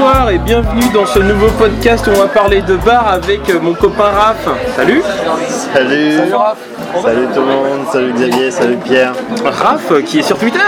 Bonsoir et bienvenue dans ce nouveau podcast où on va parler de bar avec mon copain Raph. Salut. Salut. Salut Raph Salut tout le monde, salut Xavier, salut Pierre. Raph qui est sur Twitter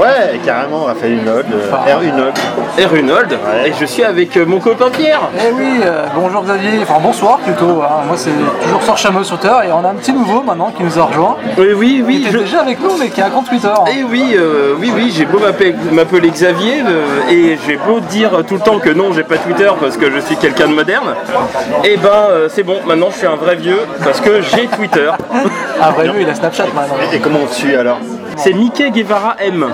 Ouais, carrément, Raphaël Hunold, euh, R Hunold. R. Hunold Ouais. et je suis avec mon copain Pierre. Eh oui, euh, bonjour Xavier, enfin bonsoir plutôt. hein. Moi c'est toujours Sort Chameau sur Terre et on a un petit nouveau maintenant qui nous a rejoint. Oui, oui, Qui oui. était je- déjà avec nous mais qui a un compte Twitter. Et oui, euh, oui, oui, j'ai beau m'appeler m'appeler Xavier euh, et j'ai beau dire tout le temps que non, j'ai pas Twitter parce que je suis quelqu'un de moderne. Et ben, euh, c'est bon, maintenant je suis un vrai vieux parce que j'ai Twitter. Ah vrai lui il a Snapchat maintenant. Et comment on te suit alors C'est Mickey Guevara M.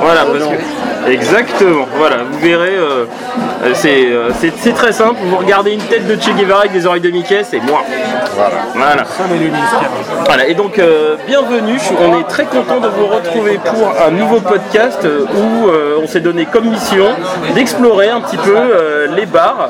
Voilà, parce que. Exactement, voilà, vous verrez, euh, euh, c'est euh, c'est- c'est très simple, vous regardez une tête de Che Guevara avec des oreilles de Mickey, c'est moi. Voilà. Voilà. Voilà, et donc euh, bienvenue, on est très content de vous retrouver pour un nouveau podcast où euh, on s'est donné comme mission d'explorer un petit peu euh, les bars,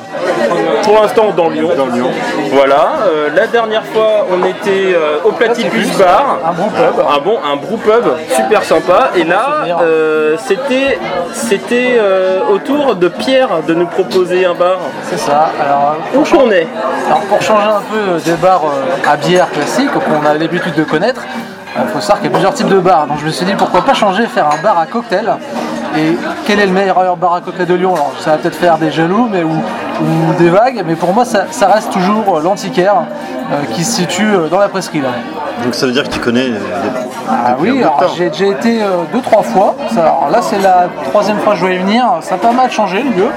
pour l'instant dans Lyon. Dans Lyon. Voilà, euh, la dernière fois on était euh, au Platypus Bar, Un bon pub. un bon, un brew pub super sympa, et là euh, c'était c'était euh, au tour de Pierre de nous proposer un bar. C'est ça. Alors, Où pour, qu'on est alors, pour changer un peu des bars euh, à bière classiques qu'on a l'habitude de connaître, il faut savoir qu'il y a plusieurs types de bars. Donc je me suis dit pourquoi pas changer, faire un bar à cocktail. Et quel est le meilleur bar à cocktail de Lyon? Alors ça va peut-être faire des jaloux mais, ou, ou des vagues, mais pour moi ça, ça reste toujours euh, l'antiquaire euh, qui se situe euh, dans la presqu'île. Donc ça veut dire que tu connais les- Ah oui, alors j'ai déjà été euh, deux trois fois. Alors là c'est la troisième fois que je vais y venir. Ça a pas mal changé le lieu,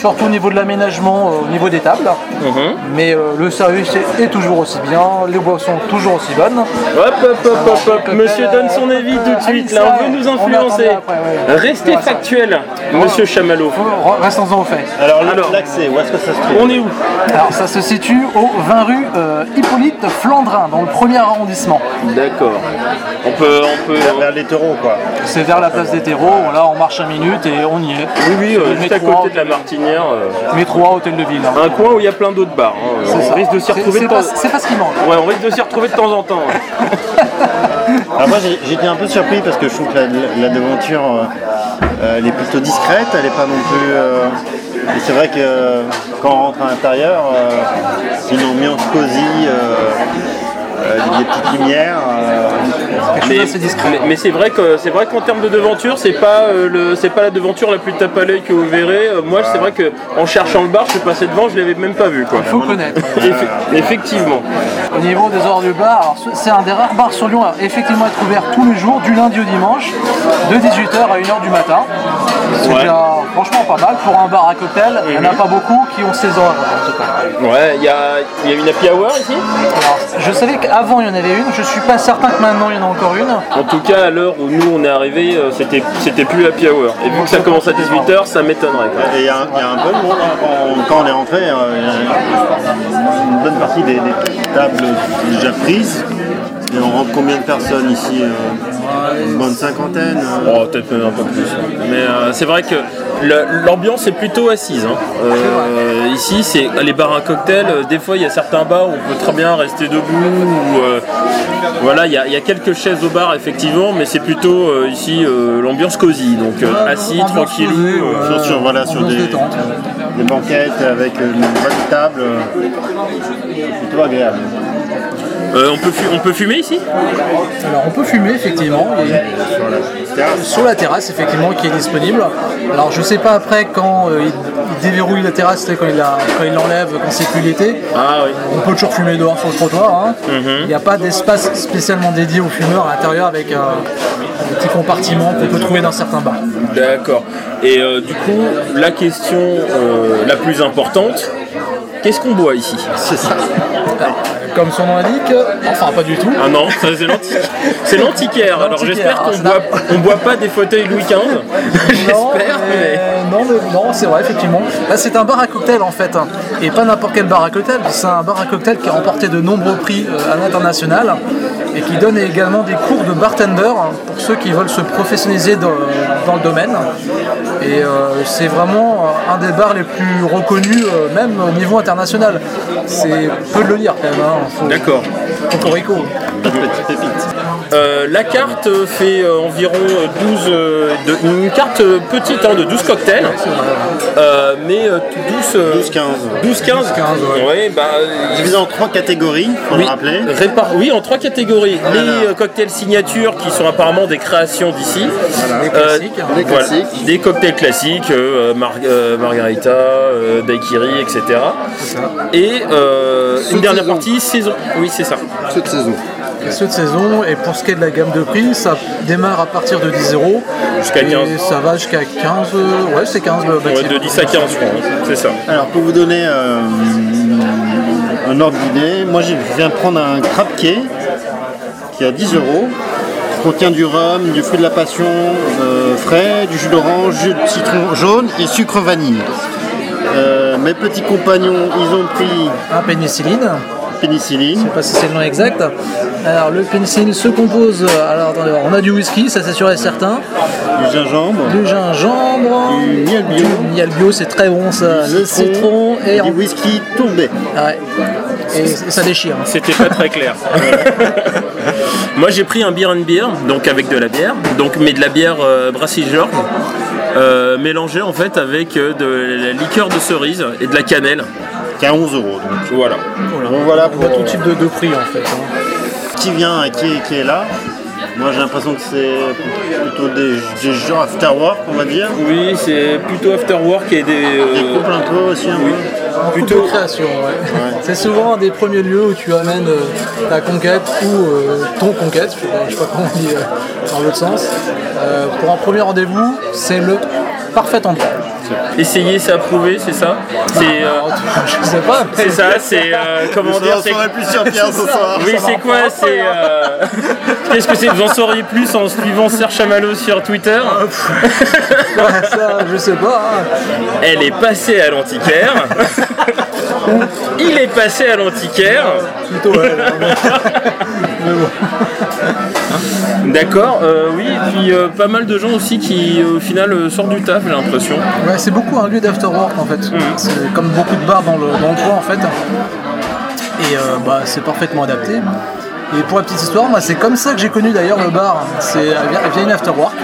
surtout au niveau de l'aménagement, euh, au niveau des tables. Mais euh, le service est, est toujours aussi bien, les boissons toujours aussi bonnes. Hop, hop, hop, hop, hop, monsieur donne son avis tout de suite, là, on veut nous influencer. Après, ouais. Restez factuel, monsieur Chamallow. Re- Restons-en au fait. Alors, l'accès, où est-ce que ça se trouve On est où Alors ça se situe au 20 rue euh, Hippolyte Flandrin, dans le premier arrondissement. D'accord. On peut, on peut. Vers, vers les taureaux, quoi. C'est vers la place des terreaux. Là on marche 5 minutes et on y est. Oui, oui, euh, juste à côté de la A, Martinière. euh, Métro A, hôtel de ville. hein. un coin où il y a plein d'autres bars. hein. C'est On ça. risque de s'y C'est- retrouver de temps. pas, c'est pas ce qui manque. Ouais, on risque de s'y retrouver de temps en temps. ouais. Alors moi j'ai- j'étais un peu surpris parce que je trouve que la, la devanture euh, euh, elle est plutôt discrète, elle n'est pas non plus... euh, et c'est vrai que euh, quand on rentre à l'intérieur, euh, c'est une ambiance cosy, euh, des petites lumières. euh, Mais, mais- mais c'est vrai que c'est vrai qu'en termes de devanture, c'est pas euh, le, c'est pas la devanture la plus tape à l'œil que vous verrez. Euh, moi, c'est vrai que en cherchant le bar, je suis passé devant, je l'avais même pas vu quoi. Il faut connaître. Effe- effectivement. Au niveau des heures du bar, c'est un des rares bars sur Lyon à effectivement être ouvert tous les jours, du lundi au dimanche, de 18h à 1h du matin. C'est Ouais. déjà franchement pas mal pour un bar à cocktail. Il n'y en a pas beaucoup qui ont 16 heures en tout cas. Ouais, il y a, il y a une happy hour ici? Alors, je savais qu'avant il y en avait une, je suis pas certain que maintenant il y en a encore une. En tout cas, à l'heure où nous on est arrivé, euh, c'était c'était plus la happy hour. Et vu que ça commence à 18h, ça m'étonnerait. Et il y, a un il y a un peu de monde hein, quand, on, quand on est rentré, euh, il y a une bonne partie des, des tables déjà prises. Et on rentre combien de personnes ici euh, Une bonne cinquantaine euh. Oh, peut-être même un peu plus. Mais euh, c'est vrai que l'ambiance est plutôt assise. hein. Euh, ici, c'est les bars à cocktail. Des fois, il y a certains bars où on peut très bien rester debout. Ou, euh, voilà, il y, a- il y a quelques chaises au bar effectivement, mais c'est plutôt euh, ici euh, l'ambiance cosy. Donc euh, assis, euh, ouais. Sur, sur- voilà, sur des, des banquettes avec une bonne table. c'est plutôt agréable. Euh, on, peut fu- on peut fumer ici? Alors on peut fumer effectivement. Il y a une- Sur la terrasse. sur la terrasse effectivement qui est disponible. Alors je sais pas après quand euh, il, il déverrouille la terrasse, c'est quand il la- quand il l'enlève, quand c'est plus l'été. Ah oui. On peut toujours fumer dehors sur le trottoir. hein. Mhm. Il n'y a pas d'espace spécialement dédié aux fumeurs à l'intérieur avec un, un petit compartiment qu'on peut trouver dans certains bars. D'accord. Et euh, du coup, la question euh, la plus importante, qu'est-ce qu'on boit ici C'est ça. Alors, comme son nom l'indique, enfin pas du tout. Ah non, c'est l'antiquaire. Alors j'espère qu'on ah, boit, on boit pas des fauteuils Louis XV. Non, J'espère, mais. mais non, mais non, c'est vrai, effectivement. Là, c'est un bar à cocktail en fait, hein. et pas n'importe quel bar à cocktail. C'est un bar à cocktail qui a remporté de nombreux prix euh, à l'international et qui donne également des cours de bartender pour ceux qui veulent se professionnaliser dans, dans le domaine. Et euh, c'est vraiment euh, un des bars les plus reconnus, euh, même au niveau international. C'est peu de le lire quand même. Hein. D'accord. Cocorico. Petite pépite. Euh, la carte fait euh, environ euh, 12, euh, de- une carte petite hein, de 12 cocktails, Euh, mais euh, 12, euh, 12-15. 12 15 ouais. bah, euh, Divisé en trois catégories, faut oui, le rappeler. répar- oui, en trois catégories. Voilà. Les euh, cocktails signature qui sont apparemment des créations d'ici. Les Euh, classiques. Les voilà. classiques. Des cocktails classiques, euh, mar- euh, margarita, euh, daiquiri, etc. Et euh, une dernière saison. partie, saison. Oui, c'est ça. Ceux de saison. Et ceux de saison, et pour ce qui est de la gamme de prix, ça démarre à partir de 10 euros. Jusqu'à Et 15. ça va jusqu'à 15. euh, Ouais, c'est 15 le Ouais, bâtiment. de 10 à 15, je crois. hein. C'est ça. Alors pour vous donner euh, un ordre d'idée, moi je viens prendre un crab quai qui est à 10 euros. Contient du rhum, du fruit de la passion euh, frais, du jus d'orange, jus de citron jaune et sucre vanille. Euh, mes petits compagnons, ils ont pris Un pénicilline. Pénicilline, Je sais pas si c'est le nom exact. Alors le pénicilline se compose. euh, Alors attendez, on a du whisky, ça c'est sûr et certain. du gingembre, Du gingembre. du miel bio, Du miel bio, c'est très bon ça. du Le citron et et en... du whisky tourbé. Ouais. Et, ça déchire. C'était pas très clair. Moi j'ai pris un beer and beer, donc avec de la bière, donc mais de la bière euh, Brassy George, euh, mélangée en fait avec euh, de la liqueur de cerise et de la cannelle. Qui est à 11 euros. Donc. Voilà. Voilà On a pour tout type de, de prix en fait. hein. qui vient et qui est, qui est là. Moi j'ai l'impression que c'est plutôt des, des gens after work on va dire. Oui, c'est plutôt after work et des. euh, Des couples un peu aussi un peu. Plutôt création, ouais. C'est souvent un des premiers lieux où tu amènes euh, ta conquête ou euh, ton conquête, je sais pas, je sais pas comment on dit euh, dans l'autre sens. Euh, pour un premier rendez-vous, c'est le parfait endroit. Essayer, c'est approuver, c'est ça C'est. euh, je sais pas, c'est ça, c'est. euh, comment dire c'est- plus sur Pierre ce soir. Oui, c'est quoi C'est. euh, Qu'est-ce que c'est Vous en sauriez plus en suivant Serge Chamallow sur Twitter ça, je sais pas. hein. Elle est passée à l'antiquaire. Il est passé à l'antiquaire. Plutôt, ouais, mais- mais bon. D'accord, euh, oui, et puis euh, pas mal de gens aussi qui au final euh, sortent du taf, j'ai l'impression. Ouais, c'est beaucoup un lieu d'afterwork en fait. C'est comme beaucoup de bars dans le, dans le coin en fait. Et euh, bah, c'est parfaitement adapté. Et pour la petite histoire, moi c'est comme ça que j'ai connu d'ailleurs le bar. C'est via via une afterwork.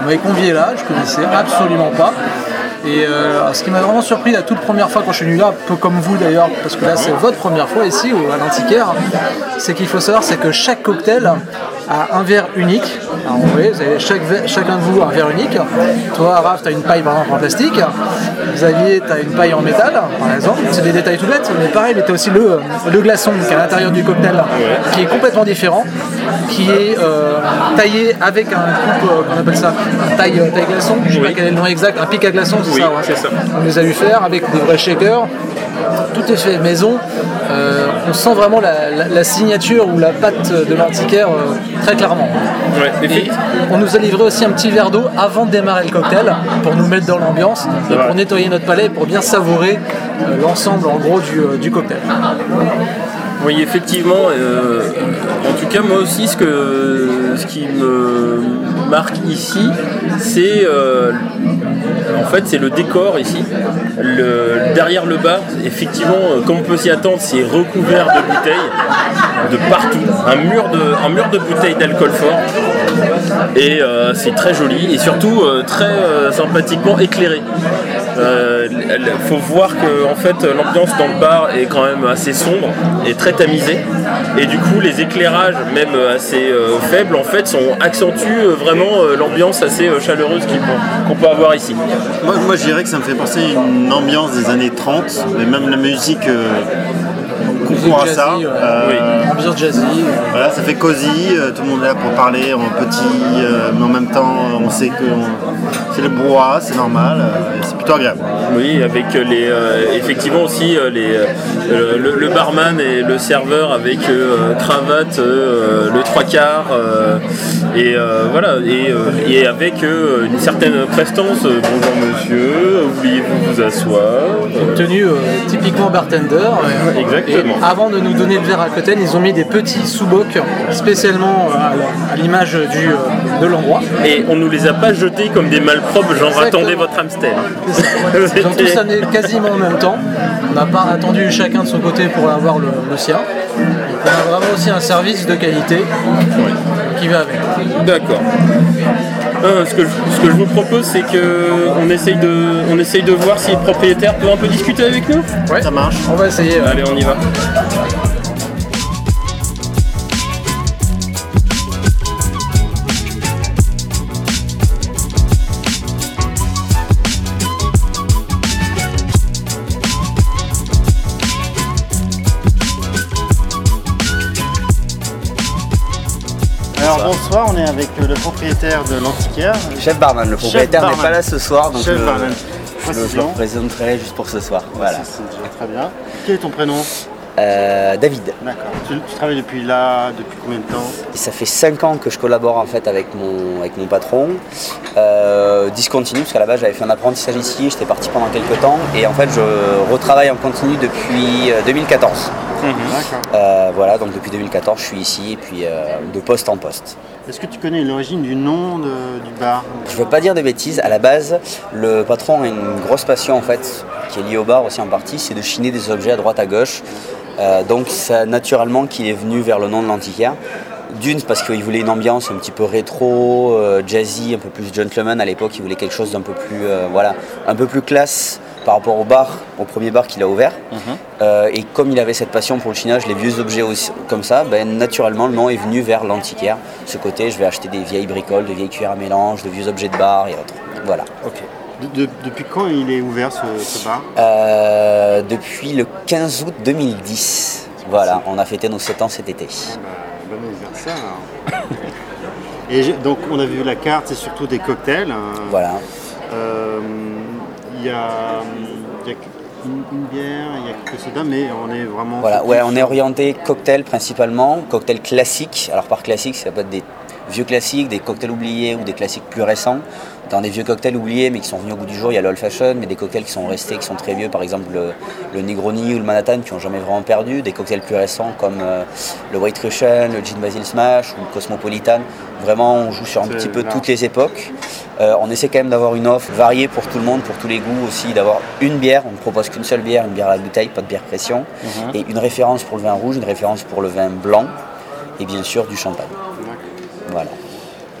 On m'avait convié là, je connaissais absolument pas. Et euh, ce qui m'a vraiment surpris la toute première fois quand je suis venu là, un peu comme vous d'ailleurs, parce que là c'est votre première fois ici ou à l'antiquaire, c'est qu'il faut savoir c'est que chaque cocktail un verre unique. Alors, vous voyez, vous avez chaque chacun de vous un verre unique. Toi, Raph, tu as une paille par exemple en plastique. Xavier, tu as une paille en métal, par exemple. C'est des détails tout bêtes, mais pareil, mais tu as aussi le, le glaçon qui est à l'intérieur du cocktail, qui est complètement différent, qui est euh, taillé avec un coupe, euh, qu'on appelle ça, un taille, euh, taille glaçon, je sais Oui. pas quel est le nom exact, un pic à glaçon, c'est Oui, ça, ouais. ça. On les a vu faire avec des vrais shakers. Tout est fait maison. Euh, on sent vraiment la, la- la signature ou la patte de l'antiquaire très clairement. Ouais, Et effectivement. on nous a livré aussi un petit verre d'eau avant de démarrer le cocktail pour nous mettre dans l'ambiance et pour nettoyer notre palais pour bien savourer euh, l'ensemble en gros du, euh, du cocktail. Oui, effectivement. euh, en tout cas, moi aussi, ce, que, ce qui me marque ici, c'est euh, en fait c'est le décor ici. Derrière le bar, effectivement, euh, comme on peut s'y attendre, c'est recouvert de bouteilles de partout. Un mur de, bouteilles d'alcool fort. Et euh, c'est très joli et surtout euh, très sympathiquement éclairé. Il faut voir que en fait l'ambiance dans le bar est quand même assez sombre et très tamisée et du coup les éclairages même assez euh, faibles en fait sont accentuent euh, vraiment euh, l'ambiance assez euh, chaleureuse qu'on peut avoir ici. Moi, moi, je dirais que ça me fait penser à une ambiance des années 30, mais même la musique euh, concourt à Jazzy, ça. ouais. Euh, Ambiance jazzy. euh, Voilà, ça fait cosy, euh, tout le monde est là pour parler en petit, euh, mais en même temps, on sait que on- c'est le bois, c'est normal, euh, c'est plutôt agréable. Oui, avec les, euh, effectivement aussi euh, les, euh, le, le barman et le serveur avec euh, cravate, euh, le trois quarts, euh, et euh, voilà, et, euh, et avec euh, une certaine prestance. euh, bonjour monsieur, oubliez-vous vous asseoir. Une tenue euh, typiquement bartender. Exactement. Et avant de nous donner le verre à côté, ils ont mis des petits sous-bocs spécialement euh, à l'image du, euh, de l'endroit. Et on nous les a pas jetés comme des malpropres, genre Exactement. attendez votre hamster. Ils ont tous amené quasiment en même temps. On n'a pas attendu chacun de son côté pour avoir le, le sien. On a vraiment aussi un service de qualité qui va avec. D'accord. Euh, ce, que je, ce que je vous propose, c'est qu'on essaye, de, on essaye de voir si le propriétaire peut un peu discuter avec nous? Ouais. Ça marche. On va essayer. Allez, on y va. On est avec euh, le propriétaire de l'antiquaire. Chef barman, le propriétaire n'est pas là ce soir, donc Chef le- barman. je le, le représenterai juste pour ce soir. Voilà. Très bien. Quel est ton prénom? Euh, David, D'accord. Tu, tu travailles depuis là, depuis combien de temps? Ça fait 5 ans que je collabore en fait avec mon, avec mon patron. Euh, discontinu, parce qu'à la base j'avais fait un apprentissage ici, j'étais parti pendant quelques temps, et en fait je retravaille en continu depuis euh, 2014. D'accord. Euh, voilà, donc depuis 2014 je suis ici, et puis euh, de poste en poste. Est-ce que tu connais l'origine du nom de- du bar? Je veux pas dire de bêtises, à la base, le patron a une grosse passion en fait, qui est liée au bar aussi en partie, c'est de chiner des objets à droite à gauche. Euh, donc c'est naturellement qu'il est venu vers le nom de l'antiquaire. D'une, parce qu'il voulait une ambiance un petit peu rétro, jazzy, un peu plus gentleman à l'époque, il voulait quelque chose d'un peu plus, voilà, un peu plus classe par rapport au bar, au premier bar qu'il a ouvert. Euh, et comme il avait cette passion pour le chinage, les vieux objets aussi, comme ça, ben, naturellement le nom est venu vers l'antiquaire. Ce côté, je vais acheter des vieilles bricoles, des vieilles cuillères à mélange, de vieux objets de bar et autres. Voilà. De- de- Depuis quand il est ouvert ce, ce bar? Euh, depuis le 15 août 2010. Voilà, on a fêté nos 7 ans cet été. Bah, Bon anniversaire. Et donc on a vu la carte, c'est surtout des cocktails. hein. Voilà. Euh, Il y a, il y a une, une bière, il y a quelques sodas, mais on est vraiment. Voilà, ouais, on est orienté cocktail principalement, cocktail classique. Alors par classique, ça peut être des vieux classiques, des cocktails oubliés ou des classiques plus récents. Dans des vieux cocktails oubliés mais qui sont venus au goût du jour, il y a l'old fashion, mais des cocktails qui sont restés, qui sont très vieux, par exemple le, le Negroni ou le Manhattan qui n'ont jamais vraiment perdu. Des cocktails plus récents comme euh, le White Russian, le Gin Basil Smash ou le Cosmopolitan. Vraiment, on joue sur un petit peu toutes les époques. Euh, on essaie quand même d'avoir une offre variée pour tout le monde, pour tous les goûts aussi, d'avoir une bière. On ne propose qu'une seule bière, une bière à la bouteille, pas de bière pression. Et une référence pour le vin rouge, une référence pour le vin blanc. Et bien sûr du champagne. Voilà.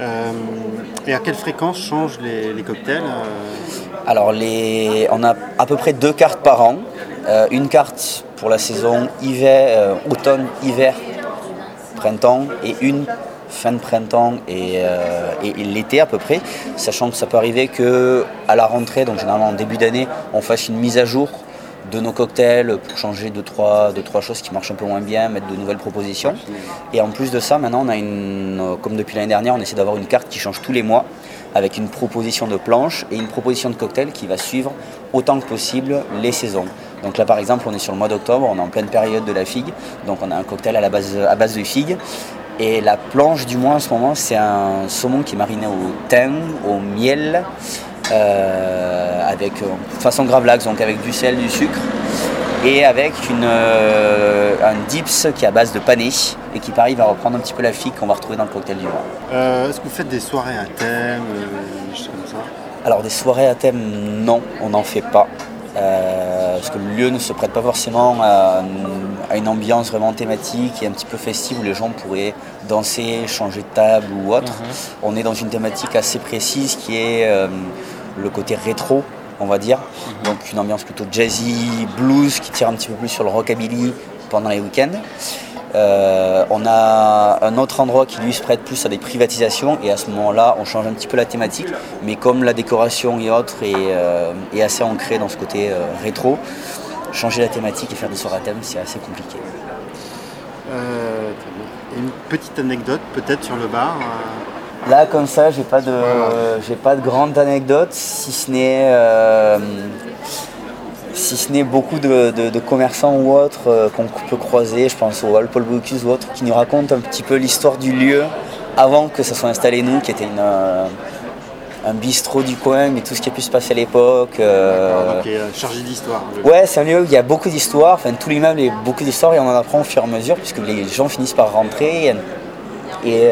Euh, et à quelle fréquence changent les, les cocktails euh, Alors, les... on a à peu près deux cartes par an. Euh, une carte pour la saison hiver, euh, automne, hiver, printemps, et une fin de printemps et, euh, et- l'été à peu près, sachant que ça peut arriver que à la rentrée, donc généralement en début d'année, on fasse une mise à jour de nos cocktails pour changer deux trois, deux, trois choses qui marchent un peu moins bien, mettre de nouvelles propositions. Et en plus de ça, maintenant on a une, euh, comme depuis l'année dernière, on essaie d'avoir une carte qui change tous les mois avec une proposition de planche et une proposition de cocktail qui va suivre autant que possible les saisons. Donc là par exemple on est sur le mois d'octobre, on est en pleine période de la figue, donc on a un cocktail à la base, à base de figues. Et la planche du mois en ce moment c'est un saumon qui est mariné au thym, au miel, euh, avec euh, façon gravlax, donc avec du sel, du sucre, et avec une, euh, un dips qui est à base de pané et qui pareil va reprendre un petit peu la figue qu'on va retrouver dans le cocktail du euh, Est-ce que vous faites des soirées à thème, des choses comme ça? Alors des soirées à thème, non, on n'en fait pas. Euh, parce que le lieu ne se prête pas forcément à, à une ambiance vraiment thématique et un petit peu festive où les gens pourraient danser, changer de table ou autre. On est dans une thématique assez précise qui est euh, le côté rétro, on va dire. Donc une ambiance plutôt jazzy, blues qui tire un petit peu plus sur le rockabilly pendant les week-ends. Euh, on a un autre endroit qui lui se prête plus à des privatisations et à ce moment-là on change un petit peu la thématique. Mais comme la décoration et autres est, euh, est assez ancrée dans ce côté euh, rétro changer la thématique et faire des soirées à thème c'est assez compliqué. Une petite anecdote peut-être sur le bar. Là, comme ça, j'ai pas de, j'ai pas de grande anecdote, si ce n'est, si ce n'est beaucoup de, de- de commerçants ou autres euh, qu'on peut croiser. Je pense au Paul Bocuse ou autres, qui nous racontent un petit peu l'histoire du lieu avant que ça soit installé nous, qui était une, euh, un bistrot du coin, mais tout ce qui a pu se passer à l'époque. euh, Donc, il est chargé d'histoire. Ouais, c'est un lieu où il y a beaucoup d'histoires, enfin tous l'immeuble, il y a beaucoup d'histoires et on en apprend au fur et à mesure puisque les gens finissent par rentrer et, et,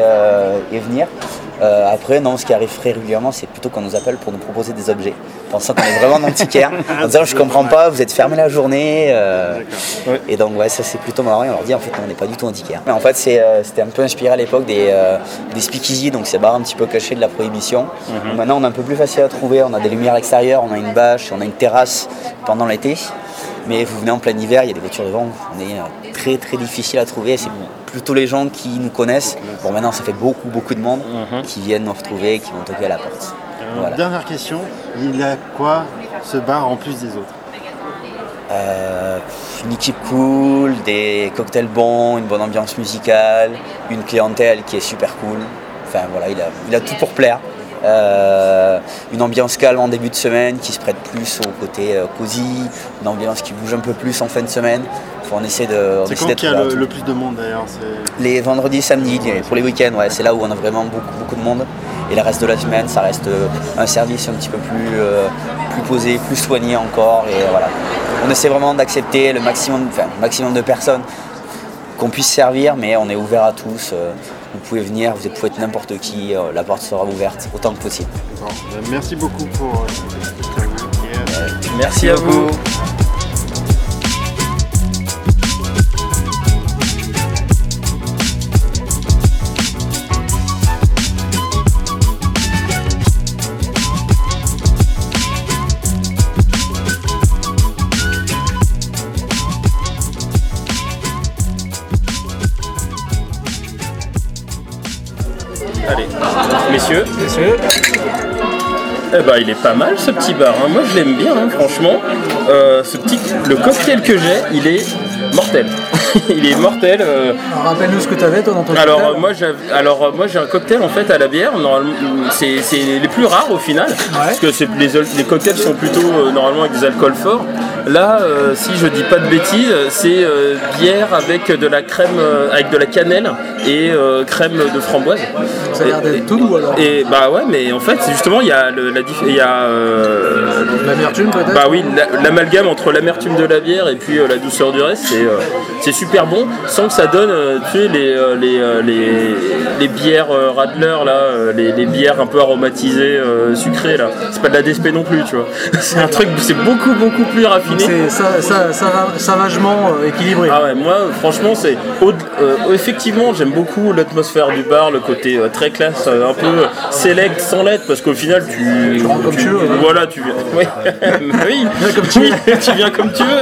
et venir. Euh, après, non, ce qui arrive très régulièrement, c'est plutôt qu'on nous appelle pour nous proposer des objets, pensant qu'on est vraiment un antiquaire, en disant je comprends pas, vous êtes fermé la journée. euh, Et donc, ouais, ça c'est plutôt marrant et on leur dit en fait, on n'est pas du tout antiquaire. Mais en fait, c'est, euh, c'était un peu inspiré à l'époque des, des speakeasy, donc ces bars un petit peu cachés de la prohibition. Donc maintenant, on est un peu plus facile à trouver, on a des lumières extérieures, on a une bâche, on a une terrasse pendant l'été. Mais vous venez en plein hiver, il y a des voitures devant, on est euh, très très difficile à trouver. C'est plutôt les gens qui nous connaissent. Bon, maintenant ça fait beaucoup beaucoup de monde qui viennent nous retrouver, qui vont toquer à la porte. Voilà. Dernière question, il a quoi ce bar en plus des autres? Euh, une équipe cool, des cocktails bons, une bonne ambiance musicale, une clientèle qui est super cool. Enfin voilà, il a, il a tout pour plaire. Euh, une ambiance calme en début de semaine qui se prête plus au côté euh, cosy, une ambiance qui bouge un peu plus en fin de semaine. Faut on essaie de, C'est quand qu'il y a le, plus de monde d'ailleurs c'est- Les vendredis, samedis, pour les week-ends, ouais, c'est là où on a vraiment beaucoup, beaucoup de monde. Et le reste de la semaine, ça reste euh, un service un petit peu plus, euh, plus posé, plus soigné encore. Et voilà. On essaie vraiment d'accepter le maximum, enfin, le maximum de personnes qu'on puisse servir, mais on est ouvert à tous. euh, Vous pouvez venir, vous pouvez être n'importe qui, euh, la porte sera ouverte autant que possible. Ben, Merci beaucoup pour cette interview. Euh, Merci à vous. Messieurs. Eh ben, il est pas mal ce petit bar. hein. Moi, je l'aime bien, hein, franchement. Euh, ce petit, le cocktail que j'ai, il est mortel. il est mortel. euh. rappelle-nous ce que tu avais toi dans ton Alors, cocktail. moi, alors euh, moi, j'ai un cocktail en fait à la bière. C'est les plus rares au final, parce que les, les cocktails sont plutôt euh, normalement avec des alcools forts. Là, euh, si je dis pas de bêtises, c'est bière avec de la crème, avec de la cannelle et crème de framboise. ça a l'air d'être tout doux alors. Et bah ouais, mais en fait, justement, il y a, le- la y a L'amertume peut-être bah oui, la- l'amalgame entre l'amertume de la bière et puis la douceur du reste, c'est euh, c'est super bon, sans que ça donne, euh, tu sais, les, euh, les, les, les bières Radler, là, les, les bières un peu aromatisées, sucrées, là. C'est pas de la DSP non plus, tu vois. C'est un truc, c'est beaucoup, beaucoup plus raffiné. C'est ça, ça, ça, savagement équilibré. Ah ouais, moi franchement c'est effectivement j'aime beaucoup l'atmosphère du bar, le côté très classe, un peu select sans l'être parce qu'au final tu, rentres comme tu veux, hein. Voilà, tu viens. Oui, oui. comme tu Oui, tu viens comme tu veux.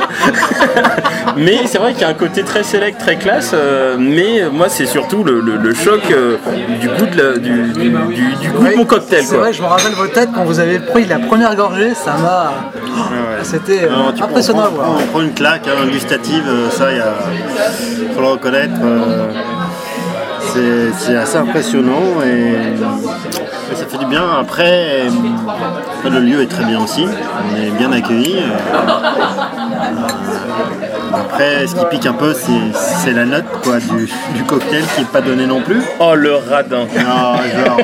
Mais c'est vrai qu'il y a un côté très select, très classe. euh, mais moi c'est surtout le, le- le choc euh, du goût de la- du, du- du- du goût de mon cocktail C'est vrai, je me rappelle vos têtes quand vous avez pris la première gorgée, ça m'a. C'était euh, impressionnant à on voir. prend- On prend une claque hein, gustative, euh, ça, il faut le reconnaître. euh, c'est- assez impressionnant et, et ça fait du bien. Après, le lieu est très bien aussi, on est bien accueillis. Après, ce qui pique un peu, c'est la note quoi, du, du cocktail qui n'est pas donné non plus. Oh le radin. Non, genre.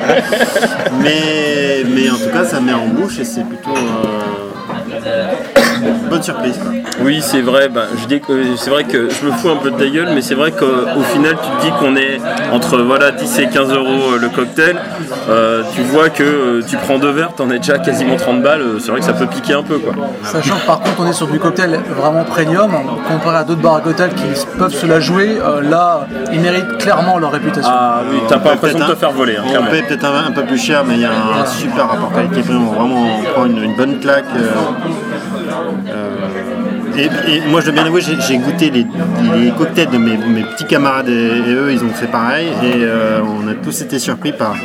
mais, mais en tout cas, ça met en bouche et c'est plutôt euh, bonne surprise. Quoi. Oui, c'est vrai. Ben, je dis que c'est vrai que je me fous un peu de ta gueule, mais c'est vrai qu'au final, tu te dis qu'on est entre voilà 10 et 15 euros euh, le cocktail. Euh, tu vois que euh, tu prends deux verres, t'en es déjà quasiment 30 balles. C'est vrai que ça peut piquer un peu, quoi. Sachant que par contre on est sur du cocktail vraiment premium, comparé à d'autres bars à cocktail qui peuvent se la jouer, euh, là ils méritent clairement leur réputation. Ah oui, t'as pas l'impression de te faire voler, hein, On paye peut-être un, un peu plus cher, mais il y a un, super rapport qualité-prix. Vraiment, on prend une, une bonne claque. Et, et moi, je dois bien avouer, j'ai goûté les, les cocktails de mes, mes petits camarades et, et eux, ils ont fait pareil. Et euh, on a tous été surpris par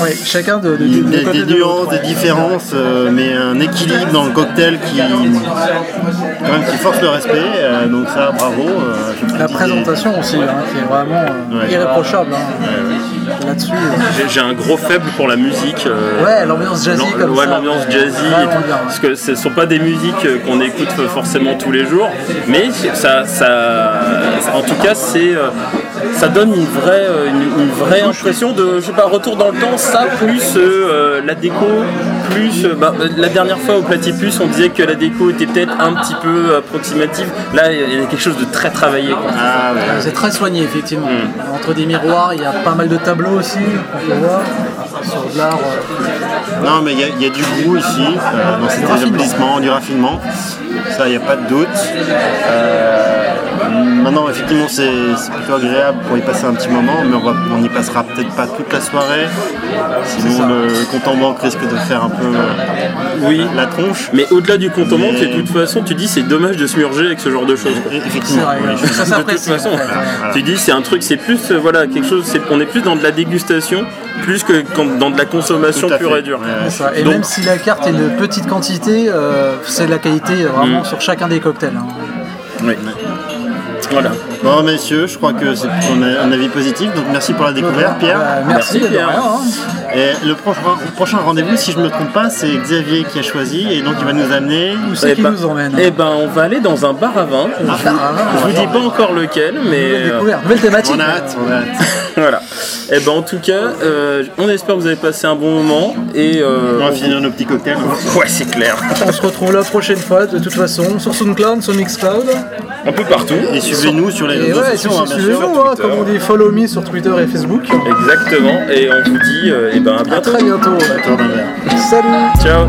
Oui, chacun de, de, des, de- de côté des de nuances, des différences, euh, mais un équilibre dans le cocktail qui, quand même, qui force le respect. euh, donc ça, bravo. euh, La présentation aussi, hein, qui est vraiment euh, Ouais. irréprochable hein. là-dessus. J'ai- J'ai un gros faible pour la musique. euh, Ouais, l'ambiance jazzy comme ouais, ça. l'ambiance jazzy. Parce que ce ne sont pas des musiques qu'on écoute forcément tous les jours, mais ça, ça, en tout cas, c'est, euh, ça donne une vraie, euh, une, une vraie impression de, je sais pas, retour dans le temps. Ça plus euh, la déco, plus bah, la dernière fois au Platypus, on disait que la déco était peut-être un petit peu approximative. Là, il y a quelque chose de très travaillé. quoi. Ah, ouais. C'est très soigné, effectivement. Mm. Entre des miroirs, il y a pas mal de tableaux aussi, on peut voir, sur de l'art. euh, Non, mais il y, a- il y a du goût ici, euh, dans cet raffinement. établissement, du raffinement. Ça, il n'y a pas de doute. Euh, maintenant, effectivement, c'est plutôt agréable pour y passer un petit moment, mais on va- on n'y passera peut-être pas toute la soirée. Sinon, le compte en banque risque de faire un peu euh, Oui. la tronche. Mais au-delà du compte en banque, de toute façon, tu dis c'est dommage de se murger avec ce genre de choses. Effectivement. vrai, oui, ouais. je- ça de toute façon. Voilà. tu dis c'est un truc, c'est plus euh, voilà quelque chose, on est plus dans de la dégustation, plus que quand- dans de la consommation pure fait. et dure. Ça. Et Donc- même si la carte est de petite quantité, euh, c'est de la qualité vraiment Mm. sur chacun des cocktails. hein. Oui. Voilà. Bon, messieurs, je crois que c'est un avis positif. Donc, merci pour la découverte, Pierre. Euh, merci, Merci, de Pierre. Et le prochain, prochain rendez-vous, si je ne me trompe pas, c'est Xavier qui a choisi et donc il va nous amener. Où c'est Eh qui ben- nous emmène Eh ben, on va aller dans un bar à vin. je, bar à vin, je vous dis pas encore lequel, mais Nouvelle euh, découverte, nouvelle thématique. On a hâte, on a hâte. voilà. Eh ben, en tout cas, euh, on espère que vous avez passé un bon moment et euh, On va finir nos petits cocktails. ouais, c'est clair. On se retrouve la prochaine fois, de toute façon, sur SoundCloud, sur Mixcloud. Un peu partout. Et suivez-nous sur les réseaux ouais, sociaux, hein, bien sûr. suivez-nous, hein, comme on dit, follow me sur Twitter et Facebook. Exactement. Et on vous dit, euh, eh ben, à À très bientôt. Verre. Salut Ciao.